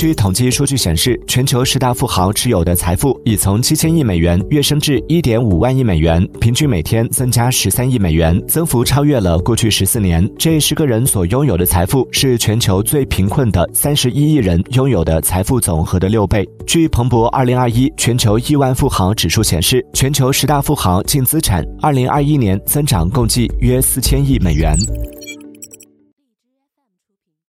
据统计数据显示全球十大富豪持有的财富已从七千亿美元跃升至一点五万亿美元平均每天增加十三亿美元增幅超越了过去十四年。这十个人所拥有的财富是全球最贫困的三十一亿人拥有的财富总和的六倍。据彭博二零二一全球亿万富豪指数显示全球十大富豪净资产二零二一年增长共计约四千亿美元。